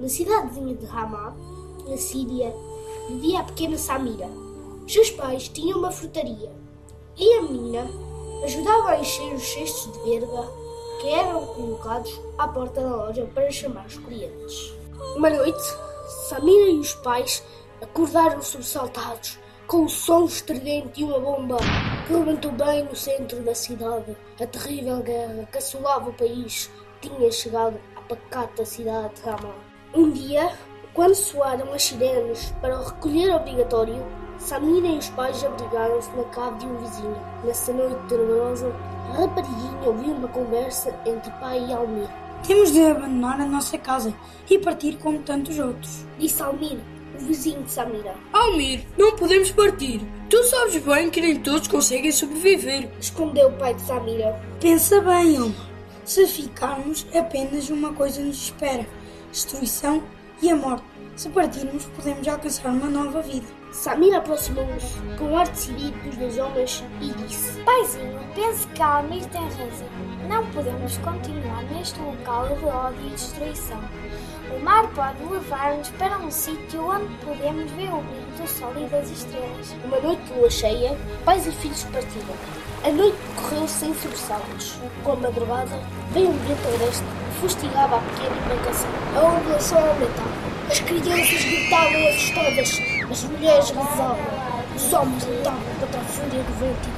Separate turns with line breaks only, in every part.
Na cidadezinha de Ramá, na Síria, vivia a pequena Samira. Seus pais tinham uma frutaria e a menina ajudava a encher os cestos de verga que eram colocados à porta da loja para chamar os clientes. Uma noite, Samira e os pais acordaram sobressaltados com o som estridente de uma bomba que levantou bem no centro da cidade. A terrível guerra que assolava o país tinha chegado à pacata cidade de Ramá. Um dia, quando soaram as sirenes para o recolher obrigatório, Samira e os pais abrigaram-se na cave de um vizinho. Nessa noite tenebrosa, a rapariguinha ouviu uma conversa entre pai e Almir.
Temos de abandonar a nossa casa e partir como tantos outros.
Disse Almir, o vizinho de Samira.
Almir, não podemos partir. Tu sabes bem que nem todos conseguem sobreviver.
Escondeu o pai de Samira.
Pensa bem, Alma. Se ficarmos, apenas uma coisa nos espera: destruição e a morte. Se partirmos, podemos alcançar uma nova vida.
Samira aproximou-se com ar decidido dos dois homens e disse:
Paizinho, penso que Almir tem razão. Não podemos continuar neste local de ódio e destruição. O mar pode levar-nos para um sítio onde podemos ver o brilho do sol e das estrelas.
Uma noite de lua cheia, pais e filhos partiram. A noite correu sem sobressaltos. Com a madrugada, veio um vento agreste que fustigava a pequena embarcação. A ondulação aumentava. As crianças gritavam assustadas. As mulheres rezavam. Os homens lutavam contra a fúria do vento.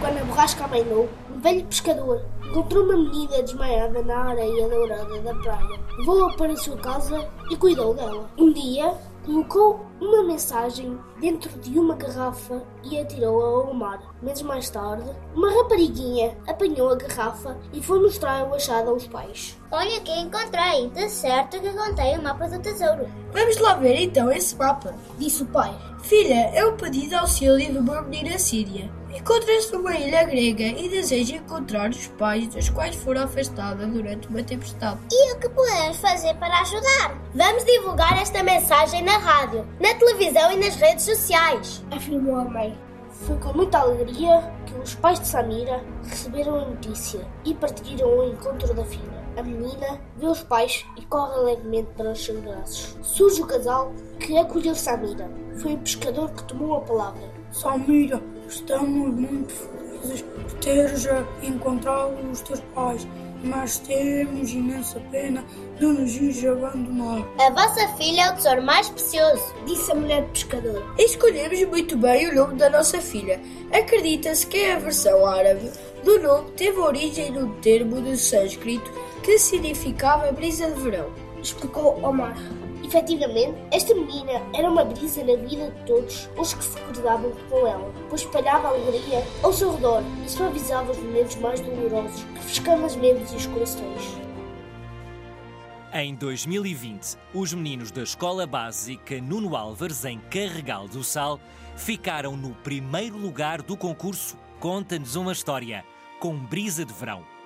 Quando a borrasca amainou, um velho pescador encontrou uma menina desmaiada na areia dourada da praia. Levou-a para a sua casa e cuidou dela. Um dia, colocou uma mensagem dentro de uma garrafa e atirou-a ao mar. Meses mais tarde, uma rapariguinha apanhou a garrafa e foi mostrar o achado aos pais.
Olha que encontrei, de certo que contei o mapa do tesouro.
Vamos lá ver então esse mapa.
Disse o pai.
Filha, é o pedido de auxílio de uma menina síria. Encontra-se numa ilha grega e deseja encontrar os pais dos quais foram afastada durante uma tempestade.
E o que podemos fazer para ajudar?
Vamos divulgar esta mensagem na rádio, na televisão e nas redes sociais.
Afirmou a mãe. Foi com muita alegria que os pais de Samira receberam a notícia e partiram ao encontro da filha. A menina vê os pais e corre alegremente para os seus braços. Surge o casal que acolheu Samira. Foi o pescador que tomou a palavra.
Samira, estamos muito felizes por teres encontrado os teus pais, mas temos imensa pena de nos ires abandonar.
A vossa filha é o tesouro mais precioso,
disse a mulher do pescador.
Escolhemos muito bem o nome da nossa filha. Acredita-se que a versão árabe do nome teve origem num termo do sânscrito que significava brisa de verão,
explicou Omar. Efetivamente, esta menina era uma brisa na vida de todos os que se cruzavam com ela, pois espalhava alegria ao seu redor e suavizava os momentos mais dolorosos, refrescando as mentes e os corações.
Em 2020, os meninos da Escola Básica Nuno Álvares, em Carregal do Sal, ficaram no primeiro lugar do concurso Conta-nos uma História, com brisa de verão.